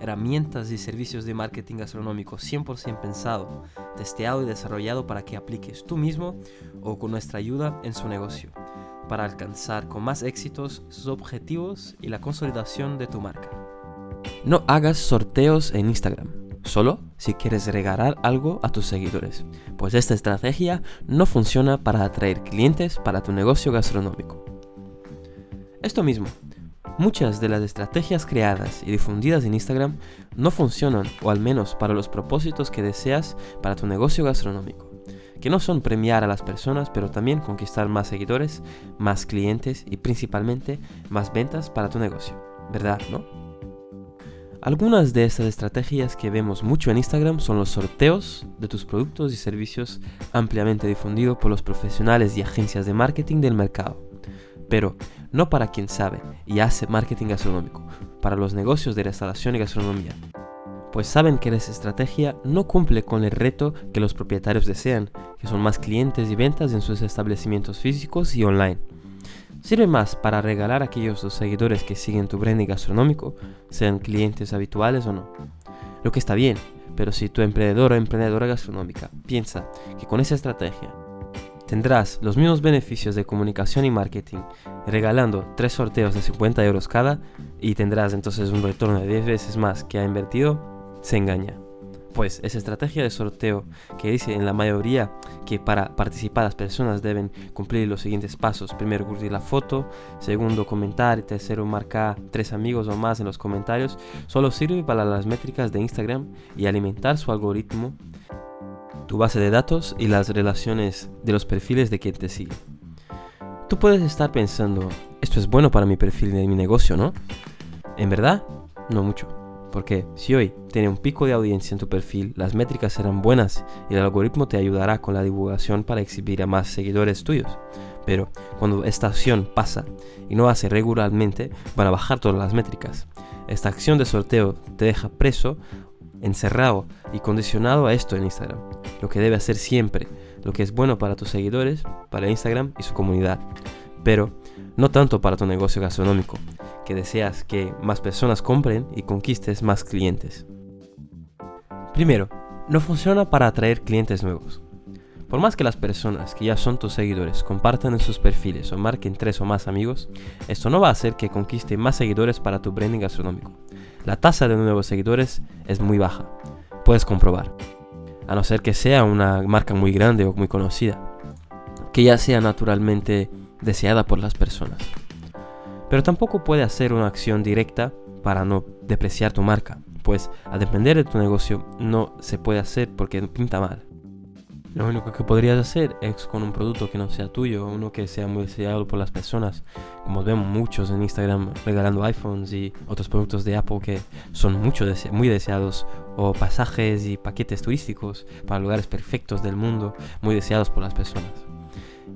herramientas y servicios de marketing gastronómico 100% pensado, testeado y desarrollado para que apliques tú mismo o con nuestra ayuda en su negocio, para alcanzar con más éxitos sus objetivos y la consolidación de tu marca. No hagas sorteos en Instagram, solo si quieres regalar algo a tus seguidores, pues esta estrategia no funciona para atraer clientes para tu negocio gastronómico. Esto mismo, Muchas de las estrategias creadas y difundidas en Instagram no funcionan, o al menos para los propósitos que deseas para tu negocio gastronómico, que no son premiar a las personas, pero también conquistar más seguidores, más clientes y principalmente más ventas para tu negocio, ¿verdad? ¿No? Algunas de estas estrategias que vemos mucho en Instagram son los sorteos de tus productos y servicios ampliamente difundidos por los profesionales y agencias de marketing del mercado pero no para quien sabe y hace marketing gastronómico, para los negocios de restauración y gastronomía. Pues saben que esa estrategia no cumple con el reto que los propietarios desean, que son más clientes y ventas en sus establecimientos físicos y online. Sirve más para regalar a aquellos dos seguidores que siguen tu branding gastronómico, sean clientes habituales o no. Lo que está bien, pero si tu emprendedor o emprendedora gastronómica piensa que con esa estrategia tendrás los mismos beneficios de comunicación y marketing regalando tres sorteos de 50 euros cada y tendrás entonces un retorno de 10 veces más que ha invertido, se engaña. Pues esa estrategia de sorteo que dice en la mayoría que para participar las personas deben cumplir los siguientes pasos. Primero curtir la foto, segundo comentar y tercero marcar tres amigos o más en los comentarios, solo sirve para las métricas de Instagram y alimentar su algoritmo tu base de datos y las relaciones de los perfiles de quien te sigue. Tú puedes estar pensando, esto es bueno para mi perfil de mi negocio, ¿no? En verdad, no mucho. Porque si hoy tiene un pico de audiencia en tu perfil, las métricas serán buenas y el algoritmo te ayudará con la divulgación para exhibir a más seguidores tuyos. Pero cuando esta acción pasa y no hace regularmente, van a bajar todas las métricas. Esta acción de sorteo te deja preso encerrado y condicionado a esto en Instagram. Lo que debe hacer siempre, lo que es bueno para tus seguidores, para Instagram y su comunidad. Pero no tanto para tu negocio gastronómico, que deseas que más personas compren y conquistes más clientes. Primero, no funciona para atraer clientes nuevos. Por más que las personas que ya son tus seguidores compartan en sus perfiles o marquen tres o más amigos, esto no va a hacer que conquiste más seguidores para tu branding gastronómico. La tasa de nuevos seguidores es muy baja, puedes comprobar, a no ser que sea una marca muy grande o muy conocida, que ya sea naturalmente deseada por las personas. Pero tampoco puede hacer una acción directa para no depreciar tu marca, pues a depender de tu negocio no se puede hacer porque pinta mal. Lo único que podrías hacer es con un producto que no sea tuyo, uno que sea muy deseado por las personas, como vemos muchos en Instagram regalando iPhones y otros productos de Apple que son mucho muy deseados, o pasajes y paquetes turísticos para lugares perfectos del mundo, muy deseados por las personas.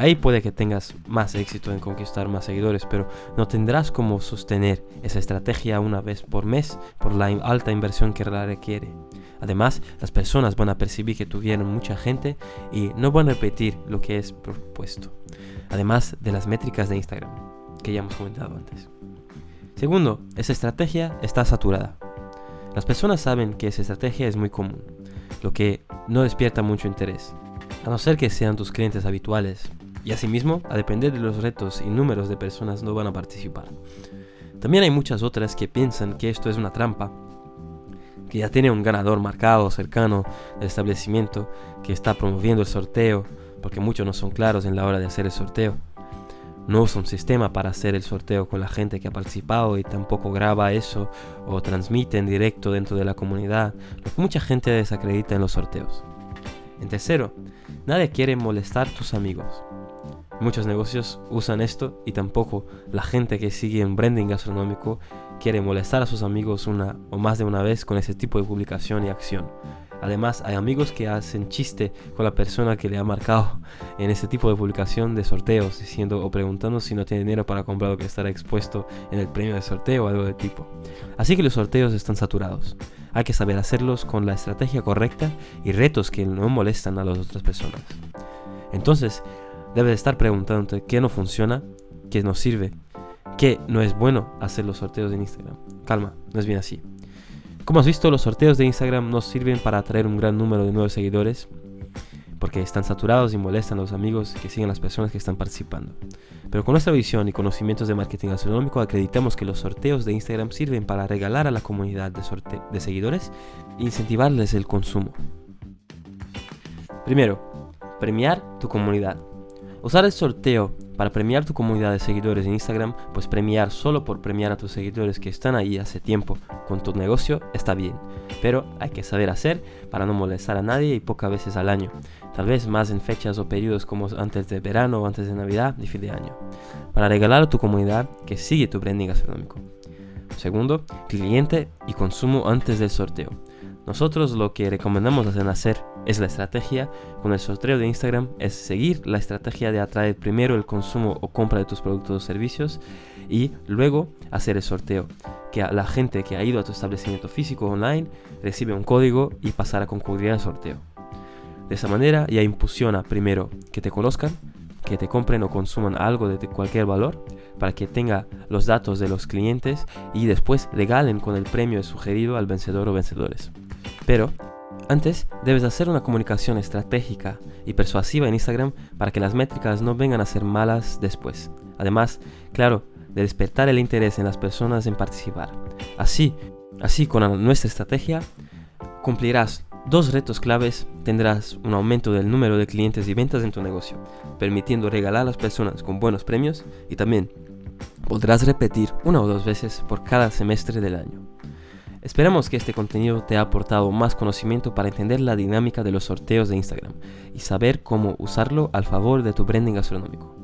Ahí puede que tengas más éxito en conquistar más seguidores, pero no tendrás como sostener esa estrategia una vez por mes por la alta inversión que la requiere. Además, las personas van a percibir que tuvieron mucha gente y no van a repetir lo que es propuesto. Además de las métricas de Instagram, que ya hemos comentado antes. Segundo, esa estrategia está saturada. Las personas saben que esa estrategia es muy común, lo que no despierta mucho interés, a no ser que sean tus clientes habituales. Y asimismo, a depender de los retos y números de personas no van a participar. También hay muchas otras que piensan que esto es una trampa que ya tiene un ganador marcado cercano del establecimiento que está promoviendo el sorteo, porque muchos no son claros en la hora de hacer el sorteo. No usa un sistema para hacer el sorteo con la gente que ha participado y tampoco graba eso o transmite en directo dentro de la comunidad, lo que mucha gente desacredita en los sorteos. En tercero, nadie quiere molestar a tus amigos. Muchos negocios usan esto y tampoco la gente que sigue en branding gastronómico quiere molestar a sus amigos una o más de una vez con ese tipo de publicación y acción. Además, hay amigos que hacen chiste con la persona que le ha marcado en este tipo de publicación de sorteos, diciendo o preguntando si no tiene dinero para comprar lo que estará expuesto en el premio de sorteo o algo de tipo. Así que los sorteos están saturados. Hay que saber hacerlos con la estrategia correcta y retos que no molestan a las otras personas. Entonces, debes estar preguntándote qué no funciona, qué no sirve, qué no es bueno hacer los sorteos en Instagram. Calma, no es bien así. Como has visto, los sorteos de Instagram no sirven para atraer un gran número de nuevos seguidores, porque están saturados y molestan a los amigos que siguen las personas que están participando. Pero con nuestra visión y conocimientos de marketing gastronómico acreditamos que los sorteos de Instagram sirven para regalar a la comunidad de, de seguidores e incentivarles el consumo. Primero, premiar tu comunidad. Usar el sorteo para premiar tu comunidad de seguidores en Instagram, pues premiar solo por premiar a tus seguidores que están ahí hace tiempo con tu negocio está bien, pero hay que saber hacer para no molestar a nadie y pocas veces al año, tal vez más en fechas o periodos como antes de verano o antes de Navidad y fin de año, para regalar a tu comunidad que sigue tu branding gastronómico. Segundo, cliente y consumo antes del sorteo. Nosotros lo que recomendamos hacer es la estrategia con el sorteo de Instagram, es seguir la estrategia de atraer primero el consumo o compra de tus productos o servicios y luego hacer el sorteo. Que la gente que ha ido a tu establecimiento físico o online recibe un código y pasará a concurrir al sorteo. De esa manera ya impulsiona primero que te conozcan, que te compren o consuman algo de cualquier valor para que tenga los datos de los clientes y después regalen con el premio sugerido al vencedor o vencedores. Pero antes debes hacer una comunicación estratégica y persuasiva en Instagram para que las métricas no vengan a ser malas después. Además, claro, de despertar el interés en las personas en participar. Así, así con nuestra estrategia cumplirás dos retos claves, tendrás un aumento del número de clientes y ventas en tu negocio, permitiendo regalar a las personas con buenos premios y también podrás repetir una o dos veces por cada semestre del año. Esperamos que este contenido te haya aportado más conocimiento para entender la dinámica de los sorteos de Instagram y saber cómo usarlo al favor de tu branding gastronómico.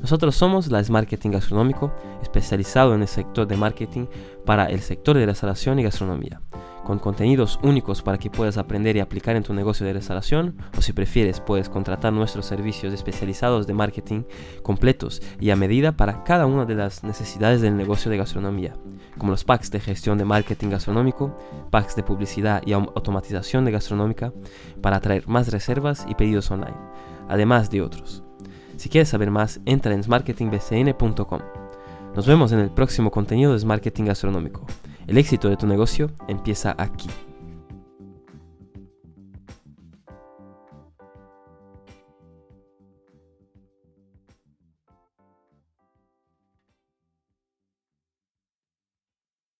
Nosotros somos la Marketing Gastronómico, especializado en el sector de marketing para el sector de restauración y gastronomía con contenidos únicos para que puedas aprender y aplicar en tu negocio de restauración, o si prefieres puedes contratar nuestros servicios especializados de marketing completos y a medida para cada una de las necesidades del negocio de gastronomía, como los packs de gestión de marketing gastronómico, packs de publicidad y automatización de gastronómica para atraer más reservas y pedidos online, además de otros. Si quieres saber más, entra en smarketingbcn.com. Nos vemos en el próximo contenido de Marketing Gastronómico. El éxito de tu negocio empieza aquí.